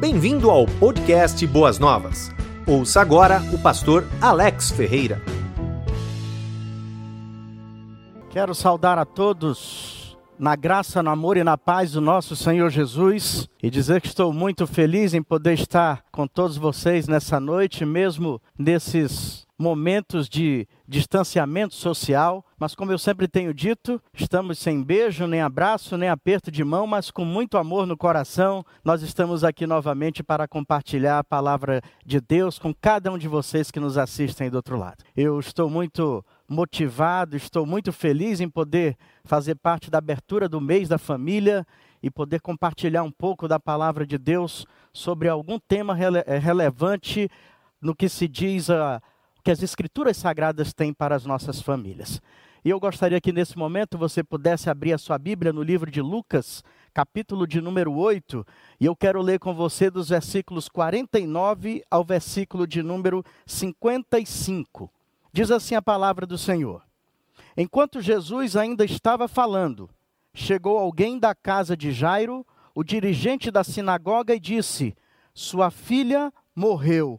Bem-vindo ao podcast Boas Novas. Ouça agora o pastor Alex Ferreira. Quero saudar a todos na graça, no amor e na paz do nosso Senhor Jesus e dizer que estou muito feliz em poder estar com todos vocês nessa noite, mesmo nesses momentos de distanciamento social, mas como eu sempre tenho dito, estamos sem beijo, nem abraço, nem aperto de mão, mas com muito amor no coração. Nós estamos aqui novamente para compartilhar a palavra de Deus com cada um de vocês que nos assistem do outro lado. Eu estou muito motivado, estou muito feliz em poder fazer parte da abertura do mês da família e poder compartilhar um pouco da palavra de Deus sobre algum tema rele relevante no que se diz a que as Escrituras Sagradas têm para as nossas famílias. E eu gostaria que nesse momento você pudesse abrir a sua Bíblia no livro de Lucas, capítulo de número 8, e eu quero ler com você dos versículos 49 ao versículo de número 55. Diz assim a palavra do Senhor: Enquanto Jesus ainda estava falando, chegou alguém da casa de Jairo, o dirigente da sinagoga, e disse: Sua filha morreu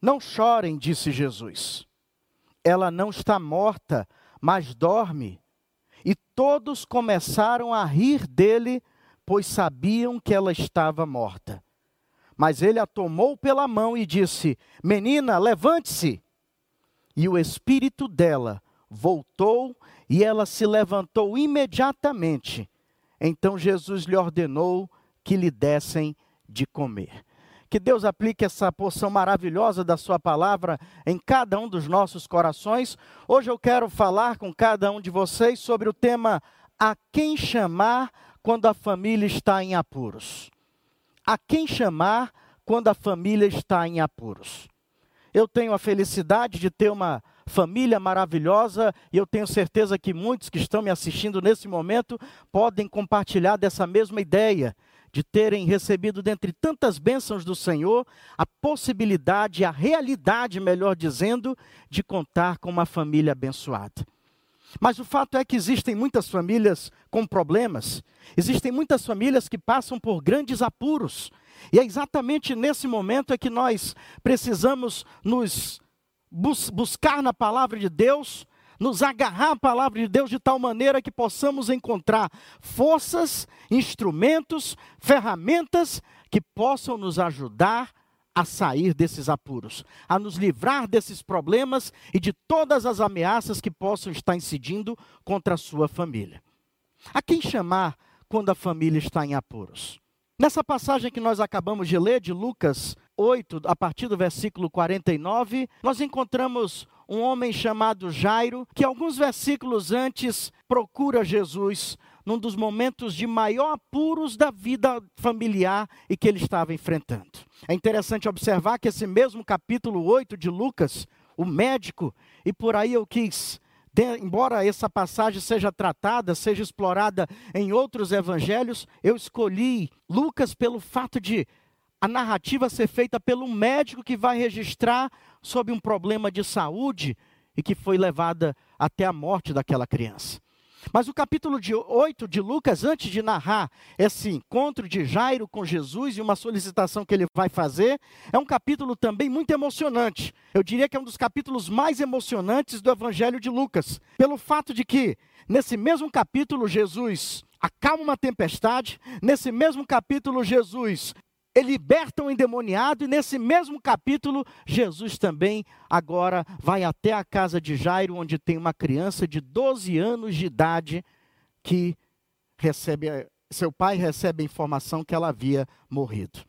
Não chorem, disse Jesus. Ela não está morta, mas dorme. E todos começaram a rir dele, pois sabiam que ela estava morta. Mas ele a tomou pela mão e disse: Menina, levante-se. E o espírito dela voltou e ela se levantou imediatamente. Então Jesus lhe ordenou que lhe dessem de comer. Que Deus aplique essa porção maravilhosa da Sua palavra em cada um dos nossos corações. Hoje eu quero falar com cada um de vocês sobre o tema A quem chamar quando a família está em apuros. A quem chamar quando a família está em apuros. Eu tenho a felicidade de ter uma família maravilhosa e eu tenho certeza que muitos que estão me assistindo nesse momento podem compartilhar dessa mesma ideia de terem recebido, dentre tantas bênçãos do Senhor, a possibilidade, a realidade, melhor dizendo, de contar com uma família abençoada. Mas o fato é que existem muitas famílias com problemas, existem muitas famílias que passam por grandes apuros, e é exatamente nesse momento é que nós precisamos nos bus buscar na palavra de Deus nos agarrar à palavra de Deus de tal maneira que possamos encontrar forças, instrumentos, ferramentas que possam nos ajudar a sair desses apuros, a nos livrar desses problemas e de todas as ameaças que possam estar incidindo contra a sua família. A quem chamar quando a família está em apuros? Nessa passagem que nós acabamos de ler, de Lucas 8, a partir do versículo 49, nós encontramos um homem chamado Jairo, que alguns versículos antes procura Jesus num dos momentos de maior apuros da vida familiar e que ele estava enfrentando. É interessante observar que esse mesmo capítulo 8 de Lucas, o médico, e por aí eu quis embora essa passagem seja tratada, seja explorada em outros evangelhos, eu escolhi Lucas pelo fato de a narrativa ser feita pelo médico que vai registrar sobre um problema de saúde e que foi levada até a morte daquela criança. Mas o capítulo de 8 de Lucas, antes de narrar esse encontro de Jairo com Jesus e uma solicitação que ele vai fazer, é um capítulo também muito emocionante. Eu diria que é um dos capítulos mais emocionantes do Evangelho de Lucas, pelo fato de que, nesse mesmo capítulo, Jesus acalma uma tempestade, nesse mesmo capítulo, Jesus ele liberta um endemoniado, e nesse mesmo capítulo, Jesus também agora vai até a casa de Jairo, onde tem uma criança de 12 anos de idade que recebe, seu pai recebe a informação que ela havia morrido.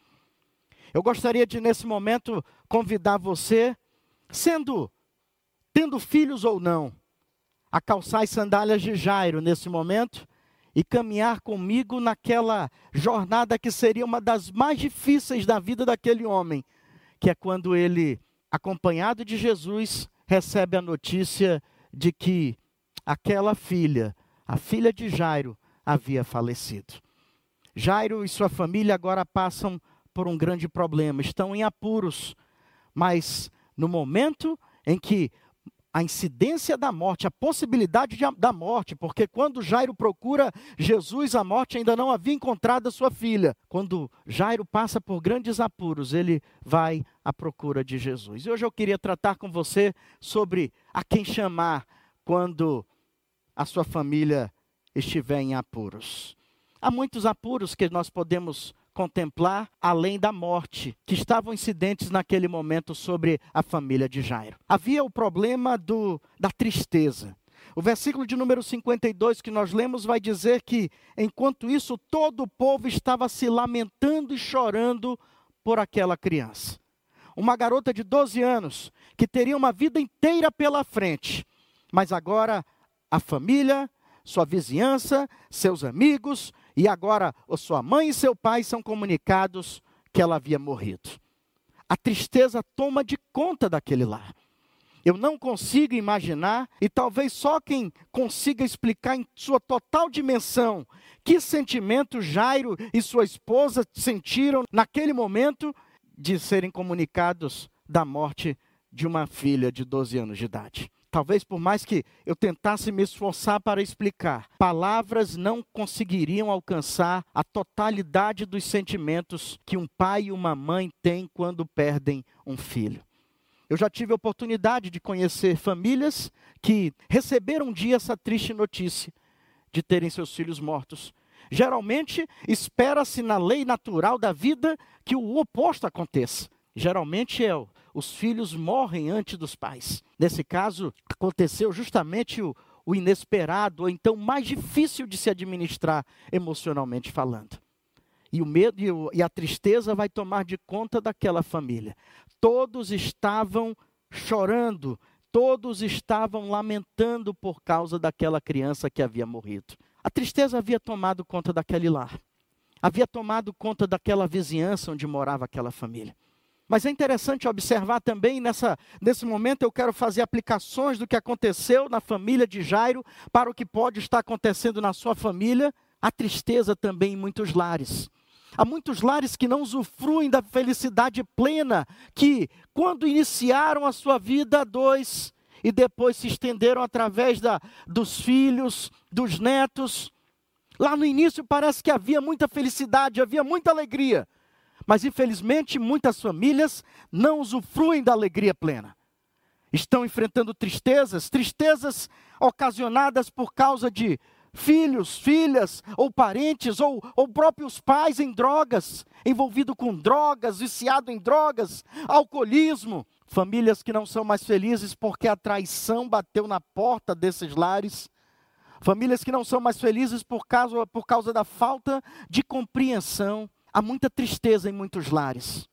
Eu gostaria de, nesse momento, convidar você, sendo, tendo filhos ou não, a calçar as sandálias de Jairo nesse momento e caminhar comigo naquela jornada que seria uma das mais difíceis da vida daquele homem, que é quando ele, acompanhado de Jesus, recebe a notícia de que aquela filha, a filha de Jairo, havia falecido. Jairo e sua família agora passam por um grande problema, estão em apuros, mas no momento em que a incidência da morte, a possibilidade de, da morte, porque quando Jairo procura Jesus, a morte ainda não havia encontrado a sua filha. Quando Jairo passa por grandes apuros, ele vai à procura de Jesus. E hoje eu queria tratar com você sobre a quem chamar quando a sua família estiver em apuros. Há muitos apuros que nós podemos contemplar além da morte, que estavam incidentes naquele momento sobre a família de Jairo. Havia o problema do, da tristeza. O versículo de número 52 que nós lemos vai dizer que, enquanto isso, todo o povo estava se lamentando e chorando por aquela criança. Uma garota de 12 anos, que teria uma vida inteira pela frente, mas agora a família, sua vizinhança, seus amigos, e agora sua mãe e seu pai são comunicados que ela havia morrido. A tristeza toma de conta daquele lar. Eu não consigo imaginar, e talvez só quem consiga explicar em sua total dimensão, que sentimento Jairo e sua esposa sentiram naquele momento de serem comunicados da morte de uma filha de 12 anos de idade. Talvez por mais que eu tentasse me esforçar para explicar, palavras não conseguiriam alcançar a totalidade dos sentimentos que um pai e uma mãe têm quando perdem um filho. Eu já tive a oportunidade de conhecer famílias que receberam um dia essa triste notícia de terem seus filhos mortos. Geralmente, espera-se na lei natural da vida que o oposto aconteça. Geralmente é os filhos morrem antes dos pais. Nesse caso, aconteceu justamente o, o inesperado, ou então mais difícil de se administrar emocionalmente falando. E o medo e, o, e a tristeza vai tomar de conta daquela família. Todos estavam chorando, todos estavam lamentando por causa daquela criança que havia morrido. A tristeza havia tomado conta daquele lar, havia tomado conta daquela vizinhança onde morava aquela família. Mas é interessante observar também, nessa, nesse momento eu quero fazer aplicações do que aconteceu na família de Jairo para o que pode estar acontecendo na sua família. A tristeza também em muitos lares. Há muitos lares que não usufruem da felicidade plena, que quando iniciaram a sua vida dois e depois se estenderam através da, dos filhos, dos netos. Lá no início parece que havia muita felicidade, havia muita alegria. Mas infelizmente muitas famílias não usufruem da alegria plena. Estão enfrentando tristezas, tristezas ocasionadas por causa de filhos, filhas, ou parentes, ou, ou próprios pais em drogas, envolvido com drogas, viciado em drogas, alcoolismo. Famílias que não são mais felizes porque a traição bateu na porta desses lares. Famílias que não são mais felizes por causa, por causa da falta de compreensão. Há muita tristeza em muitos lares.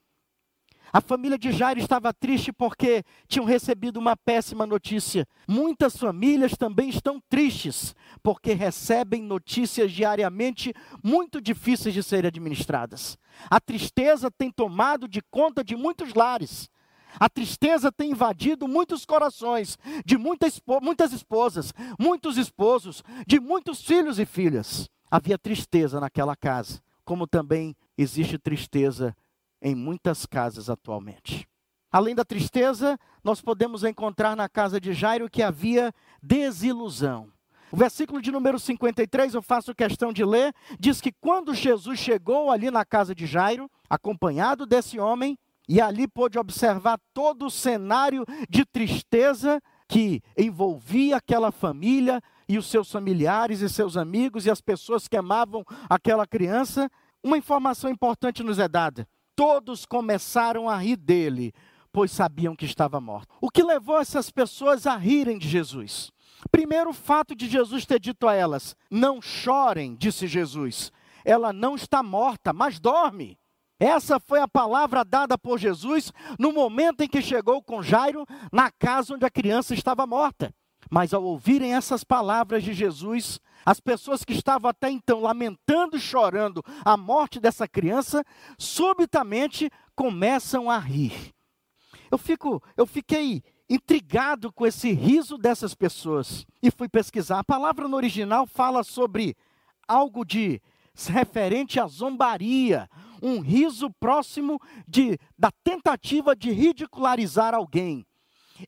A família de Jairo estava triste porque tinham recebido uma péssima notícia. Muitas famílias também estão tristes porque recebem notícias diariamente muito difíceis de serem administradas. A tristeza tem tomado de conta de muitos lares. A tristeza tem invadido muitos corações de muitas, muitas esposas, muitos esposos, de muitos filhos e filhas. Havia tristeza naquela casa, como também existe tristeza em muitas casas atualmente. Além da tristeza, nós podemos encontrar na casa de Jairo que havia desilusão. O versículo de número 53, eu faço questão de ler, diz que quando Jesus chegou ali na casa de Jairo, acompanhado desse homem, e ali pôde observar todo o cenário de tristeza que envolvia aquela família e os seus familiares e seus amigos e as pessoas que amavam aquela criança, uma informação importante nos é dada. Todos começaram a rir dele, pois sabiam que estava morto. O que levou essas pessoas a rirem de Jesus? Primeiro, o fato de Jesus ter dito a elas: Não chorem, disse Jesus. Ela não está morta, mas dorme. Essa foi a palavra dada por Jesus no momento em que chegou com Jairo na casa onde a criança estava morta. Mas ao ouvirem essas palavras de Jesus, as pessoas que estavam até então lamentando e chorando a morte dessa criança, subitamente começam a rir. Eu fico, eu fiquei intrigado com esse riso dessas pessoas e fui pesquisar. A palavra no original fala sobre algo de referente à zombaria, um riso próximo de, da tentativa de ridicularizar alguém.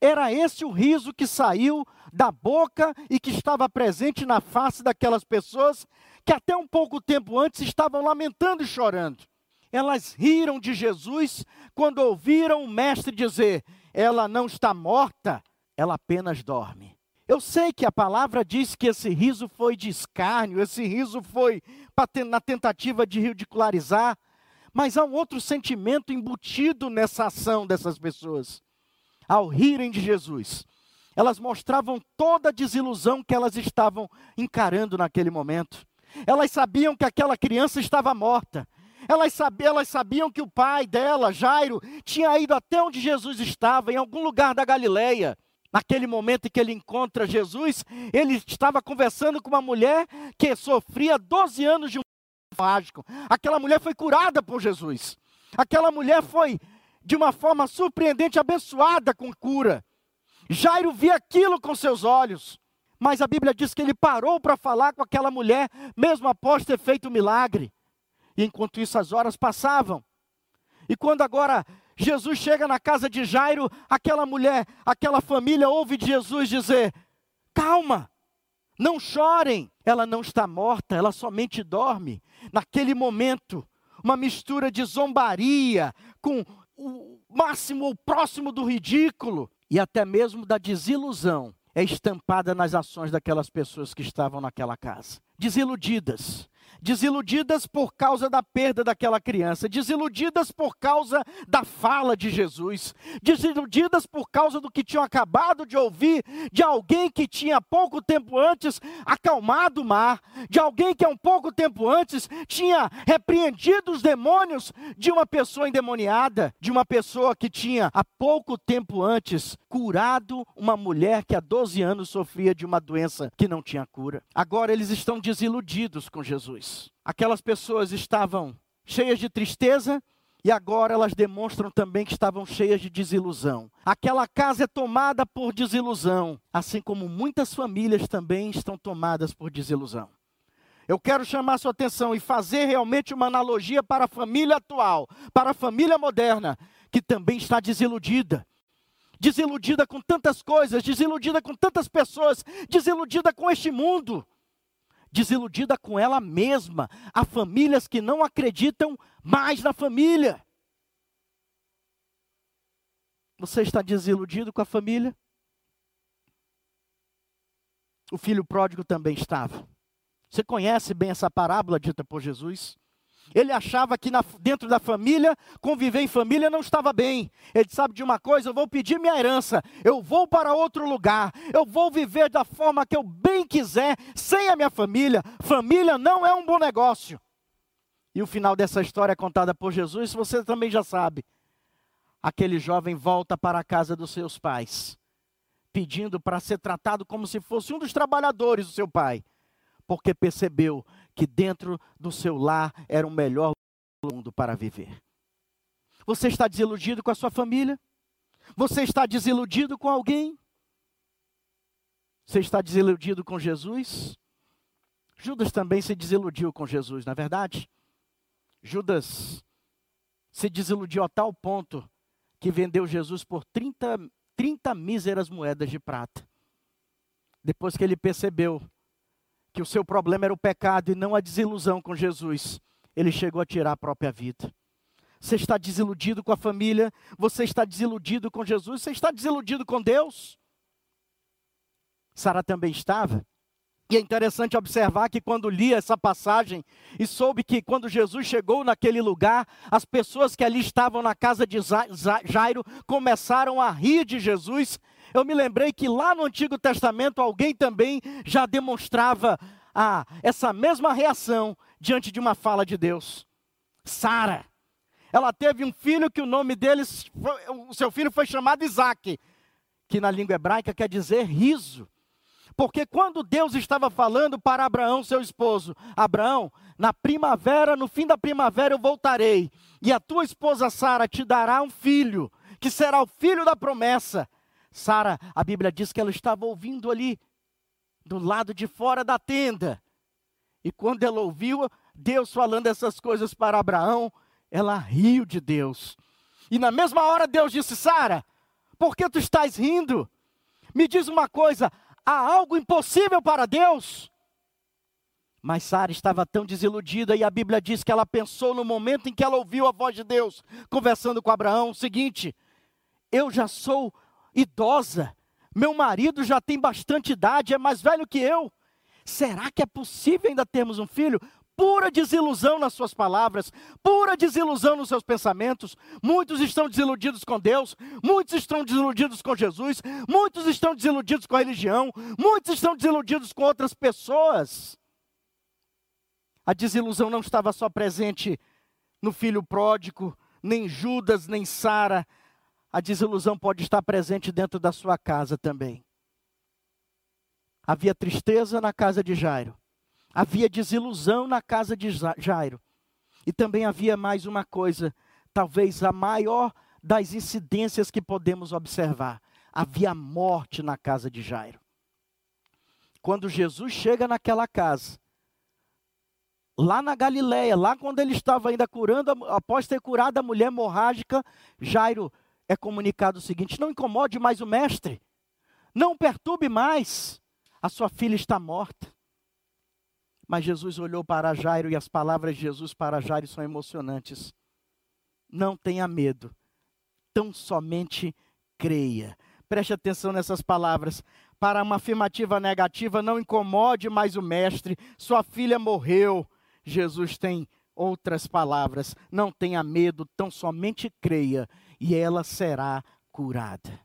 Era esse o riso que saiu da boca e que estava presente na face daquelas pessoas que até um pouco tempo antes estavam lamentando e chorando. Elas riram de Jesus quando ouviram o Mestre dizer: Ela não está morta, ela apenas dorme. Eu sei que a palavra diz que esse riso foi de escárnio, esse riso foi na tentativa de ridicularizar, mas há um outro sentimento embutido nessa ação dessas pessoas. Ao rirem de Jesus, elas mostravam toda a desilusão que elas estavam encarando naquele momento. Elas sabiam que aquela criança estava morta. Elas sabiam, elas sabiam que o pai dela, Jairo, tinha ido até onde Jesus estava, em algum lugar da Galileia. Naquele momento em que ele encontra Jesus, ele estava conversando com uma mulher que sofria 12 anos de um mágico. Aquela mulher foi curada por Jesus. Aquela mulher foi, de uma forma surpreendente, abençoada com cura. Jairo via aquilo com seus olhos. Mas a Bíblia diz que ele parou para falar com aquela mulher, mesmo após ter feito o milagre. E enquanto isso, as horas passavam. E quando agora Jesus chega na casa de Jairo, aquela mulher, aquela família ouve de Jesus dizer: Calma, não chorem, ela não está morta, ela somente dorme. Naquele momento, uma mistura de zombaria com o máximo, o próximo do ridículo e até mesmo da desilusão é estampada nas ações daquelas pessoas que estavam naquela casa. Desiludidas, desiludidas por causa da perda daquela criança, desiludidas por causa da fala de Jesus, desiludidas por causa do que tinham acabado de ouvir de alguém que tinha pouco tempo antes acalmado o mar, de alguém que há um pouco tempo antes tinha repreendido os demônios de uma pessoa endemoniada, de uma pessoa que tinha há pouco tempo antes curado uma mulher que há 12 anos sofria de uma doença que não tinha cura. Agora eles estão desiludidos com Jesus. Aquelas pessoas estavam cheias de tristeza e agora elas demonstram também que estavam cheias de desilusão. Aquela casa é tomada por desilusão, assim como muitas famílias também estão tomadas por desilusão. Eu quero chamar sua atenção e fazer realmente uma analogia para a família atual, para a família moderna, que também está desiludida. Desiludida com tantas coisas, desiludida com tantas pessoas, desiludida com este mundo desiludida com ela mesma. Há famílias que não acreditam mais na família. Você está desiludido com a família? O filho pródigo também estava. Você conhece bem essa parábola dita por Jesus? Ele achava que na, dentro da família, conviver em família não estava bem. Ele sabe de uma coisa: eu vou pedir minha herança, eu vou para outro lugar, eu vou viver da forma que eu bem quiser, sem a minha família. Família não é um bom negócio. E o final dessa história é contada por Jesus, você também já sabe. Aquele jovem volta para a casa dos seus pais, pedindo para ser tratado como se fosse um dos trabalhadores do seu pai, porque percebeu que dentro do seu lar era o melhor mundo para viver. Você está desiludido com a sua família? Você está desiludido com alguém? Você está desiludido com Jesus? Judas também se desiludiu com Jesus, na é verdade? Judas se desiludiu a tal ponto que vendeu Jesus por 30, 30 míseras moedas de prata. Depois que ele percebeu que o seu problema era o pecado e não a desilusão com Jesus, ele chegou a tirar a própria vida. Você está desiludido com a família, você está desiludido com Jesus, você está desiludido com Deus? Sara também estava. E é interessante observar que quando li essa passagem e soube que quando Jesus chegou naquele lugar, as pessoas que ali estavam na casa de Jairo começaram a rir de Jesus eu me lembrei que lá no Antigo Testamento alguém também já demonstrava ah, essa mesma reação diante de uma fala de Deus. Sara. Ela teve um filho que o nome deles, o seu filho foi chamado Isaac, que na língua hebraica quer dizer riso. Porque quando Deus estava falando para Abraão, seu esposo, Abraão, na primavera, no fim da primavera eu voltarei, e a tua esposa Sara te dará um filho, que será o filho da promessa. Sara, a Bíblia diz que ela estava ouvindo ali, do lado de fora da tenda. E quando ela ouviu Deus falando essas coisas para Abraão, ela riu de Deus. E na mesma hora Deus disse: Sara, por que tu estás rindo? Me diz uma coisa: há algo impossível para Deus? Mas Sara estava tão desiludida e a Bíblia diz que ela pensou no momento em que ela ouviu a voz de Deus conversando com Abraão o seguinte: Eu já sou idosa, meu marido já tem bastante idade, é mais velho que eu. Será que é possível ainda termos um filho? Pura desilusão nas suas palavras, pura desilusão nos seus pensamentos. Muitos estão desiludidos com Deus, muitos estão desiludidos com Jesus, muitos estão desiludidos com a religião, muitos estão desiludidos com outras pessoas. A desilusão não estava só presente no filho pródigo, nem Judas, nem Sara. A desilusão pode estar presente dentro da sua casa também. Havia tristeza na casa de Jairo. Havia desilusão na casa de Jairo. E também havia mais uma coisa, talvez a maior das incidências que podemos observar. Havia morte na casa de Jairo. Quando Jesus chega naquela casa, lá na Galileia, lá quando ele estava ainda curando, após ter curado a mulher hemorrágica, Jairo é comunicado o seguinte: não incomode mais o mestre, não perturbe mais, a sua filha está morta. Mas Jesus olhou para Jairo e as palavras de Jesus para Jairo são emocionantes. Não tenha medo, tão somente creia. Preste atenção nessas palavras. Para uma afirmativa negativa, não incomode mais o mestre, sua filha morreu. Jesus tem outras palavras. Não tenha medo, tão somente creia e ela será curada.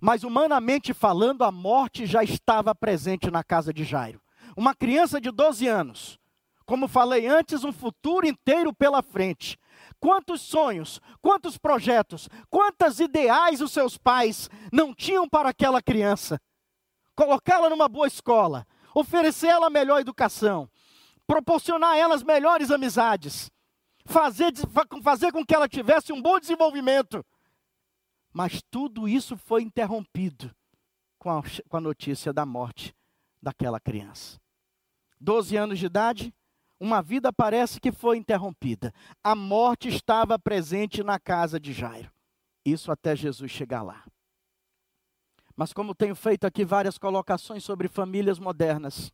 Mas humanamente falando, a morte já estava presente na casa de Jairo. Uma criança de 12 anos, como falei antes, um futuro inteiro pela frente. Quantos sonhos, quantos projetos, quantas ideais os seus pais não tinham para aquela criança? Colocá-la numa boa escola, oferecer ela melhor educação, proporcionar a elas melhores amizades, fazer, fazer com que ela tivesse um bom desenvolvimento. Mas tudo isso foi interrompido com a, com a notícia da morte daquela criança. Doze anos de idade, uma vida parece que foi interrompida. A morte estava presente na casa de Jairo. Isso até Jesus chegar lá. Mas como tenho feito aqui várias colocações sobre famílias modernas,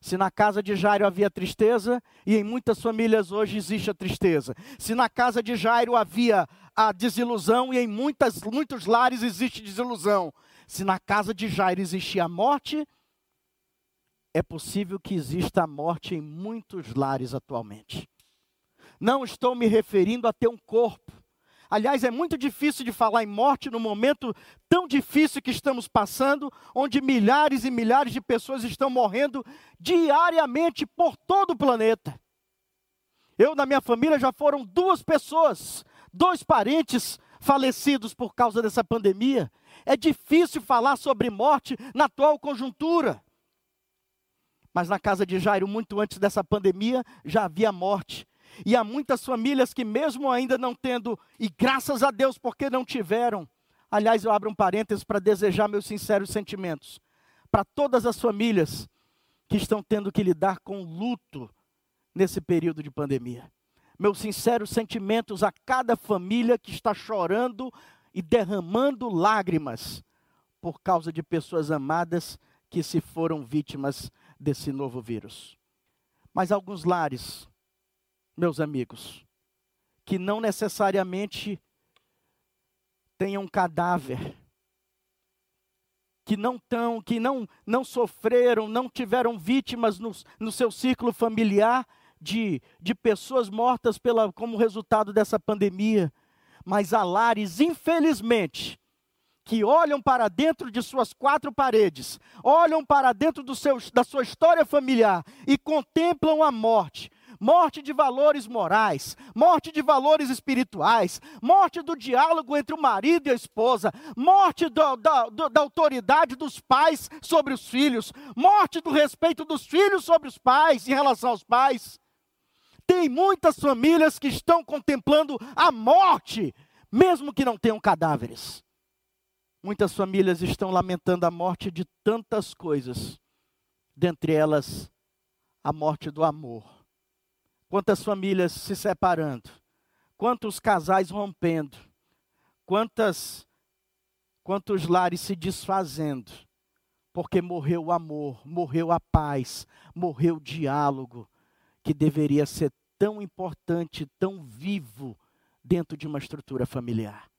se na casa de Jairo havia tristeza, e em muitas famílias hoje existe a tristeza. Se na casa de Jairo havia a desilusão, e em muitas, muitos lares existe desilusão. Se na casa de Jairo existia a morte, é possível que exista a morte em muitos lares atualmente. Não estou me referindo a ter um corpo, Aliás, é muito difícil de falar em morte no momento tão difícil que estamos passando, onde milhares e milhares de pessoas estão morrendo diariamente por todo o planeta. Eu, na minha família, já foram duas pessoas, dois parentes falecidos por causa dessa pandemia. É difícil falar sobre morte na atual conjuntura. Mas na casa de Jairo, muito antes dessa pandemia, já havia morte. E há muitas famílias que, mesmo ainda não tendo, e graças a Deus porque não tiveram, aliás, eu abro um parênteses para desejar meus sinceros sentimentos para todas as famílias que estão tendo que lidar com luto nesse período de pandemia. Meus sinceros sentimentos a cada família que está chorando e derramando lágrimas por causa de pessoas amadas que se foram vítimas desse novo vírus. Mas alguns lares meus amigos, que não necessariamente tenham cadáver, que não tão, que não, não sofreram, não tiveram vítimas no, no seu círculo familiar de, de pessoas mortas pela, como resultado dessa pandemia, mas há lares, infelizmente, que olham para dentro de suas quatro paredes, olham para dentro do seu, da sua história familiar e contemplam a morte, morte de valores morais, morte de valores espirituais, morte do diálogo entre o marido e a esposa, morte do, do, da autoridade dos pais sobre os filhos, morte do respeito dos filhos sobre os pais em relação aos pais. Tem muitas famílias que estão contemplando a morte, mesmo que não tenham cadáveres. Muitas famílias estão lamentando a morte de tantas coisas, dentre elas a morte do amor. Quantas famílias se separando, quantos casais rompendo, quantas quantos lares se desfazendo, porque morreu o amor, morreu a paz, morreu o diálogo, que deveria ser tão importante, tão vivo dentro de uma estrutura familiar.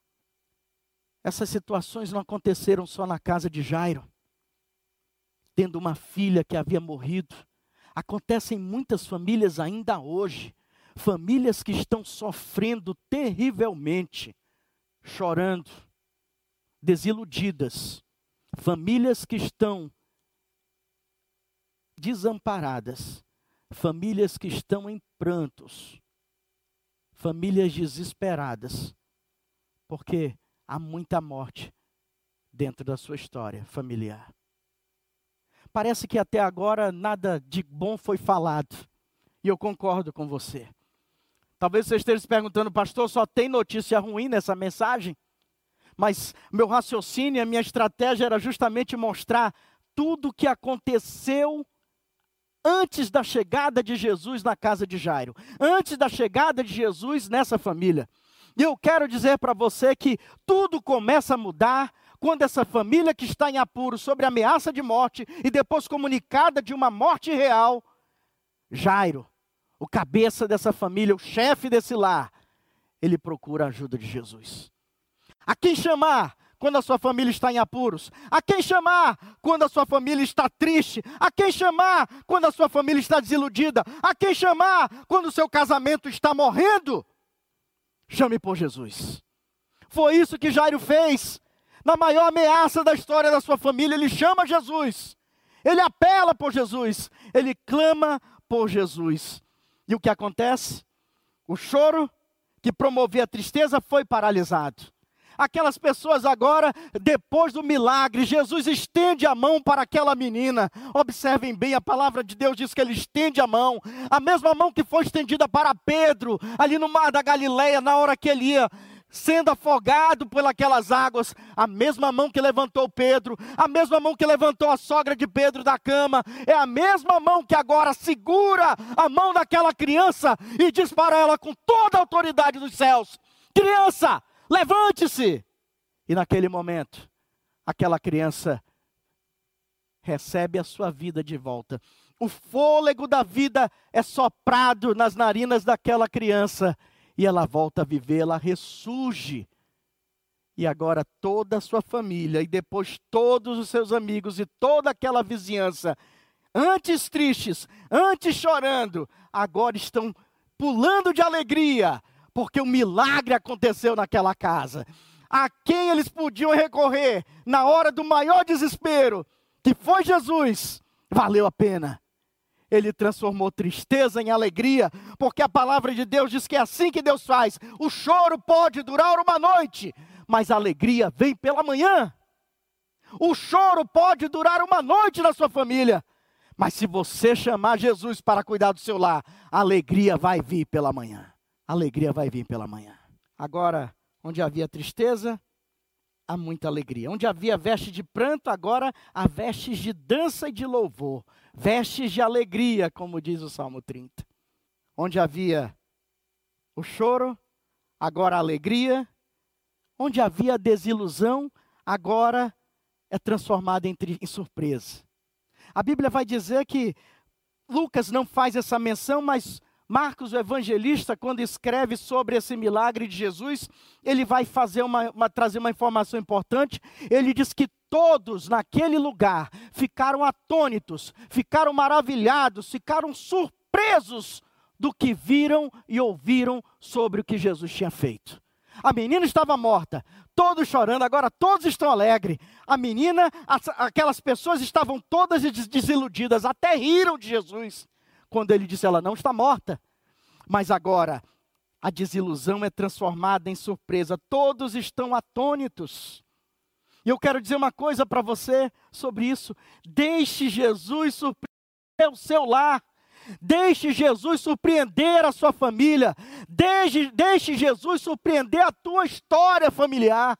Essas situações não aconteceram só na casa de Jairo, tendo uma filha que havia morrido. Acontecem em muitas famílias ainda hoje, famílias que estão sofrendo terrivelmente, chorando, desiludidas, famílias que estão desamparadas, famílias que estão em prantos, famílias desesperadas, porque há muita morte dentro da sua história familiar. Parece que até agora nada de bom foi falado. E eu concordo com você. Talvez você esteja se perguntando, pastor, só tem notícia ruim nessa mensagem? Mas meu raciocínio, a minha estratégia era justamente mostrar tudo o que aconteceu antes da chegada de Jesus na casa de Jairo, antes da chegada de Jesus nessa família. E eu quero dizer para você que tudo começa a mudar quando essa família que está em apuro sobre ameaça de morte e depois comunicada de uma morte real, Jairo, o cabeça dessa família, o chefe desse lar, ele procura a ajuda de Jesus. A quem chamar quando a sua família está em apuros? A quem chamar quando a sua família está triste? A quem chamar quando a sua família está desiludida? A quem chamar quando o seu casamento está morrendo? Chame por Jesus. Foi isso que Jairo fez. Na maior ameaça da história da sua família, ele chama Jesus. Ele apela por Jesus. Ele clama por Jesus. E o que acontece? O choro que promovia a tristeza foi paralisado. Aquelas pessoas agora, depois do milagre, Jesus estende a mão para aquela menina. Observem bem, a palavra de Deus diz que ele estende a mão, a mesma mão que foi estendida para Pedro, ali no mar da Galileia, na hora que ele ia sendo afogado pelas águas, a mesma mão que levantou Pedro, a mesma mão que levantou a sogra de Pedro da cama, é a mesma mão que agora segura a mão daquela criança e diz para ela com toda a autoridade dos céus: Criança, levante-se! E naquele momento, aquela criança recebe a sua vida de volta. O fôlego da vida é soprado nas narinas daquela criança e ela volta a viver, ela ressurge. E agora toda a sua família e depois todos os seus amigos e toda aquela vizinhança, antes tristes, antes chorando, agora estão pulando de alegria, porque o milagre aconteceu naquela casa. A quem eles podiam recorrer na hora do maior desespero, que foi Jesus, valeu a pena. Ele transformou tristeza em alegria, porque a palavra de Deus diz que é assim que Deus faz. O choro pode durar uma noite, mas a alegria vem pela manhã. O choro pode durar uma noite na sua família, mas se você chamar Jesus para cuidar do seu lar, a alegria vai vir pela manhã a alegria vai vir pela manhã. Agora, onde havia tristeza, há muita alegria. Onde havia veste de pranto, agora há vestes de dança e de louvor. Vestes de alegria, como diz o Salmo 30. Onde havia o choro, agora a alegria. Onde havia desilusão, agora é transformada em, em surpresa. A Bíblia vai dizer que Lucas não faz essa menção, mas Marcos, o evangelista, quando escreve sobre esse milagre de Jesus, ele vai fazer uma, uma, trazer uma informação importante. Ele diz que todos naquele lugar ficaram atônitos, ficaram maravilhados, ficaram surpresos do que viram e ouviram sobre o que Jesus tinha feito. A menina estava morta, todos chorando, agora todos estão alegres. A menina, as, aquelas pessoas estavam todas desiludidas, até riram de Jesus quando ele disse: Ela não está morta, Mas agora, a desilusão é transformada em surpresa. Todos estão atônitos. E eu quero dizer uma coisa para você sobre isso. Deixe Jesus surpreender o seu lar. Deixe Jesus surpreender a sua família. Deixe, deixe Jesus surpreender a tua história familiar.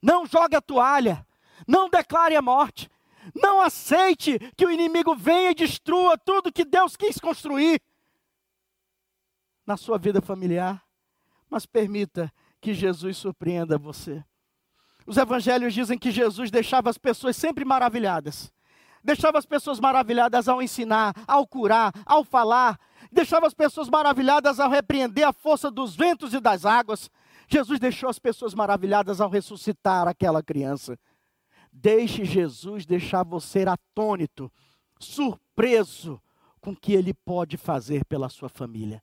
Não jogue a toalha. Não declare a morte. Não aceite que o inimigo venha e destrua tudo que Deus quis construir na sua vida familiar. Mas permita que Jesus surpreenda você. Os evangelhos dizem que Jesus deixava as pessoas sempre maravilhadas. Deixava as pessoas maravilhadas ao ensinar, ao curar, ao falar. Deixava as pessoas maravilhadas ao repreender a força dos ventos e das águas. Jesus deixou as pessoas maravilhadas ao ressuscitar aquela criança. Deixe Jesus deixar você atônito, surpreso com o que ele pode fazer pela sua família.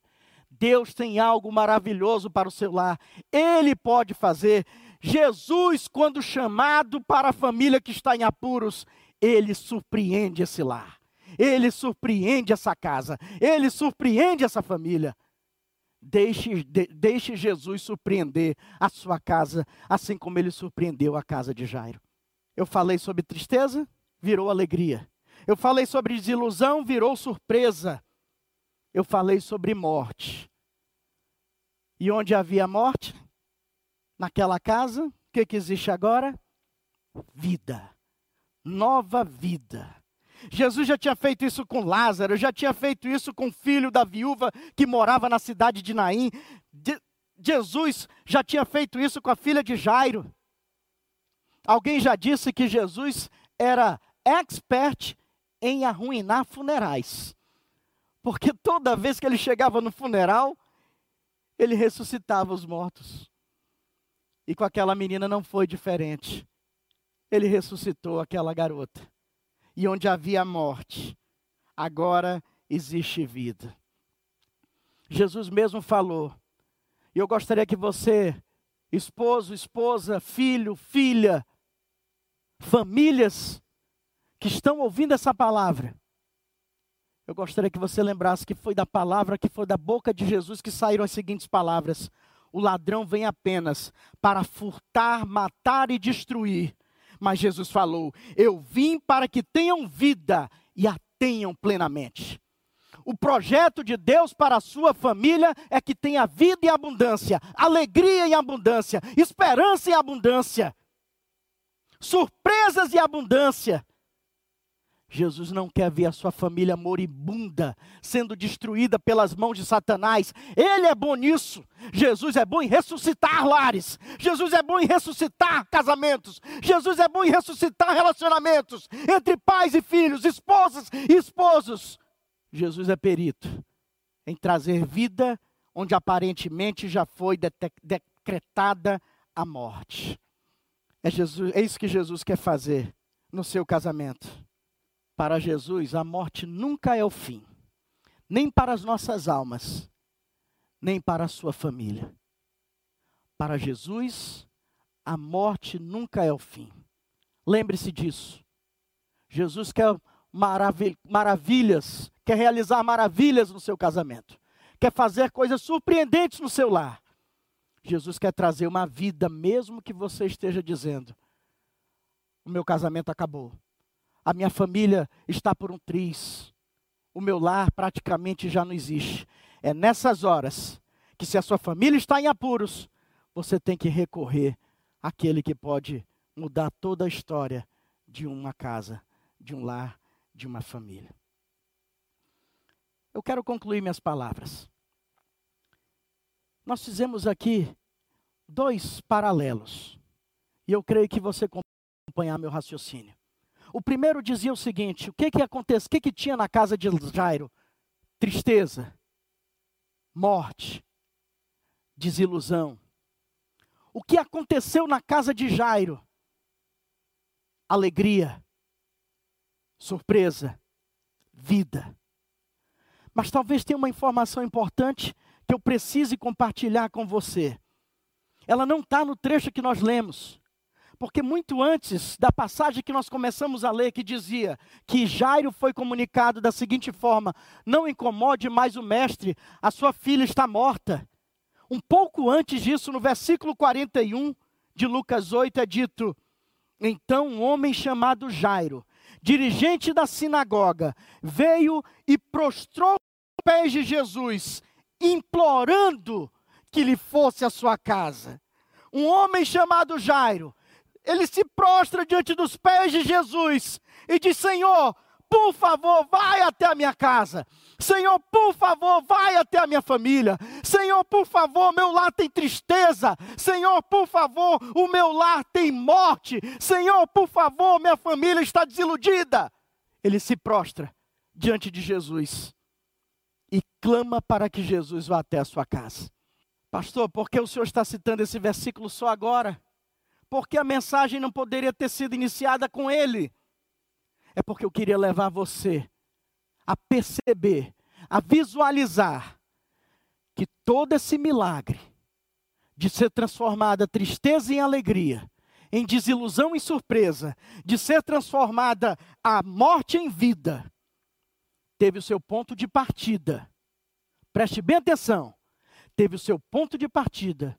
Deus tem algo maravilhoso para o seu lar. Ele pode fazer. Jesus, quando chamado para a família que está em apuros, ele surpreende esse lar. Ele surpreende essa casa. Ele surpreende essa família. Deixe, de, deixe Jesus surpreender a sua casa, assim como ele surpreendeu a casa de Jairo. Eu falei sobre tristeza, virou alegria. Eu falei sobre desilusão, virou surpresa. Eu falei sobre morte. E onde havia morte, naquela casa, o que, que existe agora? Vida. Nova vida. Jesus já tinha feito isso com Lázaro, já tinha feito isso com o filho da viúva que morava na cidade de Naim. De Jesus já tinha feito isso com a filha de Jairo. Alguém já disse que Jesus era expert em arruinar funerais. Porque toda vez que ele chegava no funeral, ele ressuscitava os mortos. E com aquela menina não foi diferente. Ele ressuscitou aquela garota. E onde havia morte, agora existe vida. Jesus mesmo falou. E eu gostaria que você, esposo, esposa, filho, filha, famílias que estão ouvindo essa palavra, eu gostaria que você lembrasse que foi da palavra, que foi da boca de Jesus que saíram as seguintes palavras: O ladrão vem apenas para furtar, matar e destruir. Mas Jesus falou: Eu vim para que tenham vida e a tenham plenamente. O projeto de Deus para a sua família é que tenha vida e abundância, alegria e abundância, esperança e abundância surpresas e abundância. Jesus não quer ver a sua família moribunda, sendo destruída pelas mãos de Satanás. Ele é bom nisso. Jesus é bom em ressuscitar lares. Jesus é bom em ressuscitar casamentos. Jesus é bom em ressuscitar relacionamentos entre pais e filhos, esposas e esposos. Jesus é perito em trazer vida onde aparentemente já foi decretada a morte. É, Jesus, é isso que Jesus quer fazer no seu casamento. Para Jesus, a morte nunca é o fim, nem para as nossas almas, nem para a sua família. Para Jesus, a morte nunca é o fim. Lembre-se disso. Jesus quer maravilhas, quer realizar maravilhas no seu casamento, quer fazer coisas surpreendentes no seu lar. Jesus quer trazer uma vida, mesmo que você esteja dizendo: o meu casamento acabou, a minha família está por um triz, o meu lar praticamente já não existe. É nessas horas que, se a sua família está em apuros, você tem que recorrer àquele que pode mudar toda a história de uma casa, de um lar, de uma família. Eu quero concluir minhas palavras. Nós fizemos aqui dois paralelos. E eu creio que você acompanhar meu raciocínio. O primeiro dizia o seguinte: o que que acontece? O que que tinha na casa de Jairo? Tristeza, morte, desilusão. O que aconteceu na casa de Jairo? Alegria, surpresa, vida. Mas talvez tenha uma informação importante que eu precise compartilhar com você. Ela não está no trecho que nós lemos. Porque muito antes da passagem que nós começamos a ler, que dizia que Jairo foi comunicado da seguinte forma: Não incomode mais o mestre, a sua filha está morta. Um pouco antes disso, no versículo 41 de Lucas 8, é dito: Então um homem chamado Jairo, dirigente da sinagoga, veio e prostrou os pés de Jesus, implorando que lhe fosse a sua casa. Um homem chamado Jairo, ele se prostra diante dos pés de Jesus e diz: Senhor, por favor, vai até a minha casa. Senhor, por favor, vai até a minha família. Senhor, por favor, meu lar tem tristeza. Senhor, por favor, o meu lar tem morte. Senhor, por favor, minha família está desiludida. Ele se prostra diante de Jesus e clama para que Jesus vá até a sua casa. Pastor, por que o senhor está citando esse versículo só agora? Porque a mensagem não poderia ter sido iniciada com ele é porque eu queria levar você a perceber, a visualizar que todo esse milagre de ser transformada tristeza em alegria, em desilusão em surpresa, de ser transformada a morte em vida, teve o seu ponto de partida. Preste bem atenção. Teve o seu ponto de partida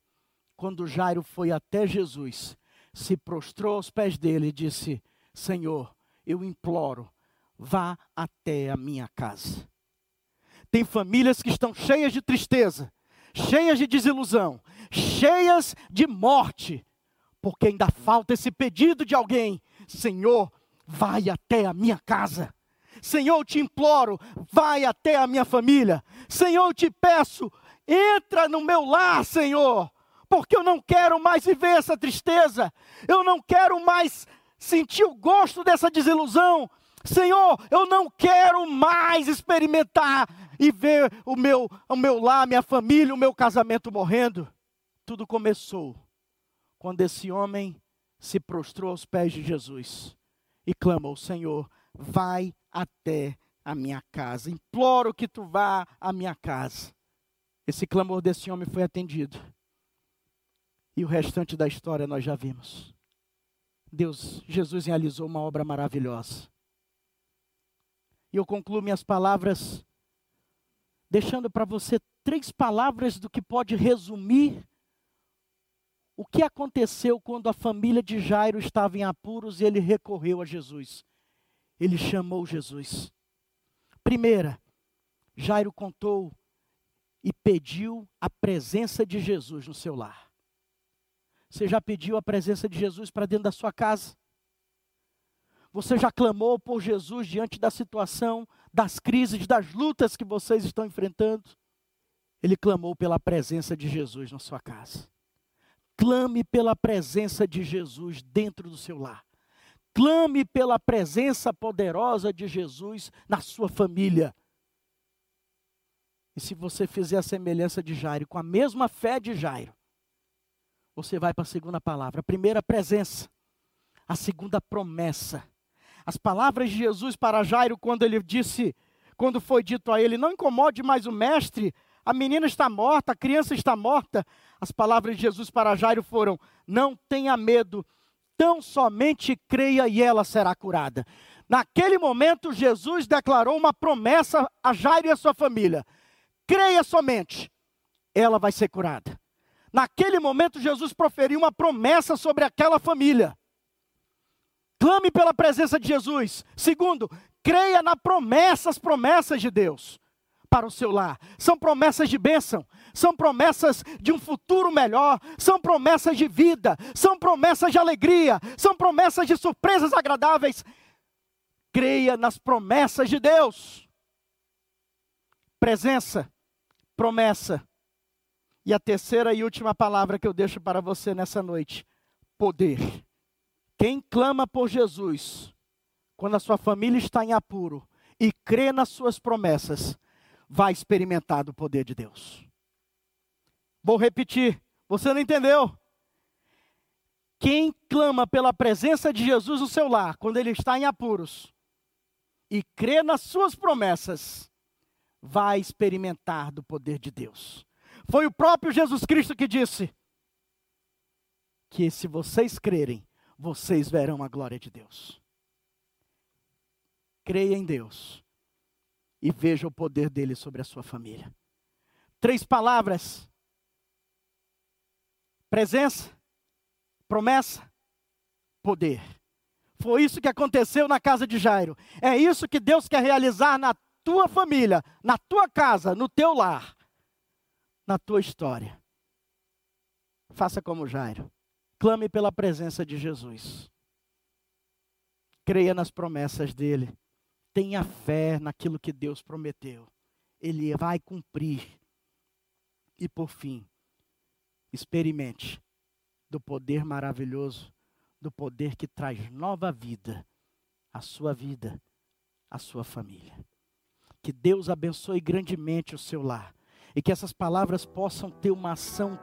quando Jairo foi até Jesus, se prostrou aos pés dele e disse: Senhor, eu imploro, vá até a minha casa. Tem famílias que estão cheias de tristeza, cheias de desilusão, cheias de morte, porque ainda falta esse pedido de alguém: Senhor, vai até a minha casa. Senhor, eu te imploro, vai até a minha família. Senhor, eu te peço, entra no meu lar, Senhor, porque eu não quero mais viver essa tristeza, eu não quero mais sentir o gosto dessa desilusão. Senhor, eu não quero mais experimentar e ver o meu, o meu lar, minha família, o meu casamento morrendo. Tudo começou quando esse homem se prostrou aos pés de Jesus e clamou: Senhor, vai até a minha casa. Imploro que tu vá à minha casa. Esse clamor desse homem foi atendido. E o restante da história nós já vimos. Deus, Jesus realizou uma obra maravilhosa. E eu concluo minhas palavras deixando para você três palavras do que pode resumir o que aconteceu quando a família de Jairo estava em apuros e ele recorreu a Jesus. Ele chamou Jesus. Primeira, Jairo contou e pediu a presença de Jesus no seu lar. Você já pediu a presença de Jesus para dentro da sua casa? Você já clamou por Jesus diante da situação, das crises, das lutas que vocês estão enfrentando? Ele clamou pela presença de Jesus na sua casa. Clame pela presença de Jesus dentro do seu lar. Clame pela presença poderosa de Jesus na sua família. E se você fizer a semelhança de Jairo, com a mesma fé de Jairo, você vai para a segunda palavra. A primeira, presença. A segunda, promessa. As palavras de Jesus para Jairo, quando ele disse, quando foi dito a ele: Não incomode mais o mestre, a menina está morta, a criança está morta. As palavras de Jesus para Jairo foram: Não tenha medo, tão somente creia e ela será curada. Naquele momento, Jesus declarou uma promessa a Jairo e a sua família: Creia somente, ela vai ser curada. Naquele momento, Jesus proferiu uma promessa sobre aquela família. Clame pela presença de Jesus. Segundo, creia na promessa, as promessas de Deus para o seu lar. São promessas de bênção, são promessas de um futuro melhor, são promessas de vida, são promessas de alegria, são promessas de surpresas agradáveis. Creia nas promessas de Deus. Presença, promessa e a terceira e última palavra que eu deixo para você nessa noite: poder. Quem clama por Jesus, quando a sua família está em apuro e crê nas suas promessas, vai experimentar do poder de Deus. Vou repetir, você não entendeu? Quem clama pela presença de Jesus no seu lar, quando ele está em apuros, e crê nas suas promessas, vai experimentar do poder de Deus. Foi o próprio Jesus Cristo que disse que se vocês crerem, vocês verão a glória de Deus. Creia em Deus e veja o poder dele sobre a sua família. Três palavras: presença, promessa, poder. Foi isso que aconteceu na casa de Jairo. É isso que Deus quer realizar na tua família, na tua casa, no teu lar, na tua história. Faça como Jairo. Clame pela presença de Jesus. Creia nas promessas dele. Tenha fé naquilo que Deus prometeu. Ele vai cumprir. E por fim, experimente do poder maravilhoso, do poder que traz nova vida à sua vida, à sua família. Que Deus abençoe grandemente o seu lar e que essas palavras possam ter uma ação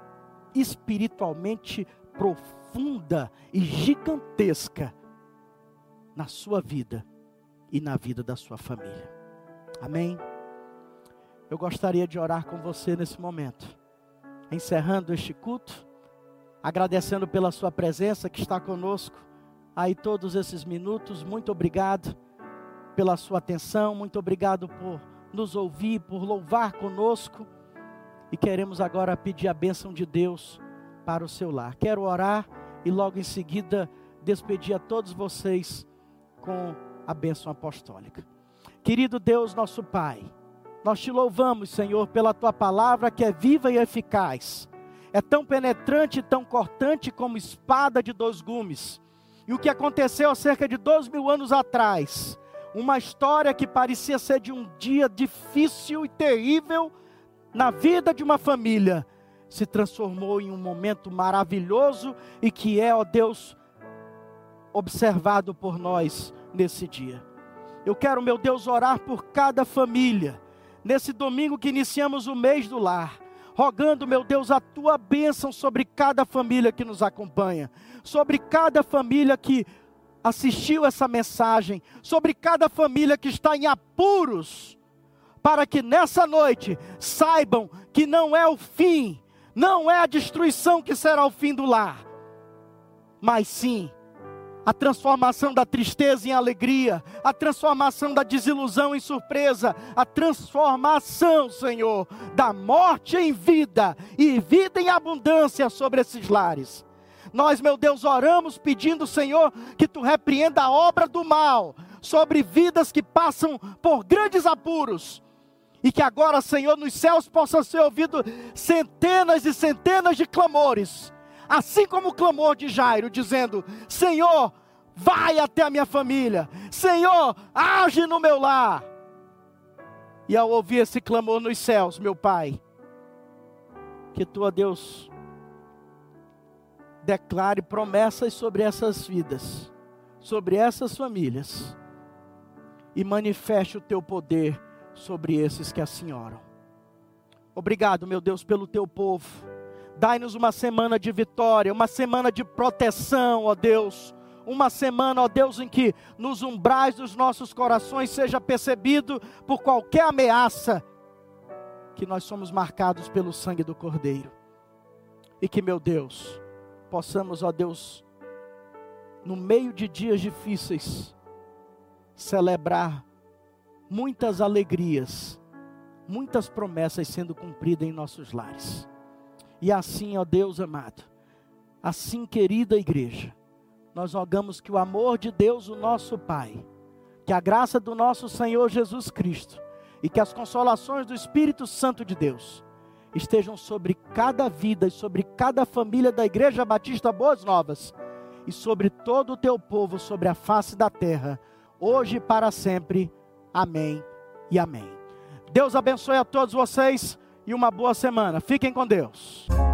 espiritualmente profunda e gigantesca na sua vida e na vida da sua família. Amém? Eu gostaria de orar com você nesse momento, encerrando este culto, agradecendo pela sua presença que está conosco aí todos esses minutos. Muito obrigado pela sua atenção, muito obrigado por nos ouvir, por louvar conosco. E queremos agora pedir a bênção de Deus para o seu lar. Quero orar e logo em seguida despedir a todos vocês com a bênção apostólica. Querido Deus, nosso Pai, nós te louvamos, Senhor, pela tua palavra que é viva e eficaz. É tão penetrante e tão cortante como espada de dois gumes. E o que aconteceu há cerca de dois mil anos atrás, uma história que parecia ser de um dia difícil e terrível na vida de uma família, se transformou em um momento maravilhoso e que é, ó Deus, observado por nós nesse dia. Eu quero, meu Deus, orar por cada família, nesse domingo que iniciamos o mês do lar, rogando, meu Deus, a tua bênção sobre cada família que nos acompanha, sobre cada família que assistiu essa mensagem, sobre cada família que está em apuros, para que nessa noite saibam que não é o fim, não é a destruição que será o fim do lar, mas sim a transformação da tristeza em alegria, a transformação da desilusão em surpresa, a transformação, Senhor, da morte em vida e vida em abundância sobre esses lares. Nós, meu Deus, oramos pedindo, Senhor, que tu repreenda a obra do mal sobre vidas que passam por grandes apuros. E que agora, Senhor, nos céus possam ser ouvidos centenas e centenas de clamores assim como o clamor de Jairo, dizendo: Senhor, vai até a minha família, Senhor, age no meu lar. E ao ouvir esse clamor nos céus, meu Pai, que tu, ó Deus, declare promessas sobre essas vidas, sobre essas famílias, e manifeste o teu poder sobre esses que assim oram. Obrigado, meu Deus, pelo teu povo Dai-nos uma semana de vitória, uma semana de proteção, ó Deus. Uma semana, ó Deus, em que nos umbrais dos nossos corações seja percebido por qualquer ameaça que nós somos marcados pelo sangue do Cordeiro. E que, meu Deus, possamos, ó Deus, no meio de dias difíceis, celebrar muitas alegrias, muitas promessas sendo cumpridas em nossos lares. E assim, ó Deus amado, assim, querida igreja, nós rogamos que o amor de Deus, o nosso Pai, que a graça do nosso Senhor Jesus Cristo e que as consolações do Espírito Santo de Deus estejam sobre cada vida e sobre cada família da Igreja Batista Boas Novas e sobre todo o teu povo sobre a face da terra, hoje e para sempre. Amém e amém. Deus abençoe a todos vocês e uma boa semana. Fiquem com Deus.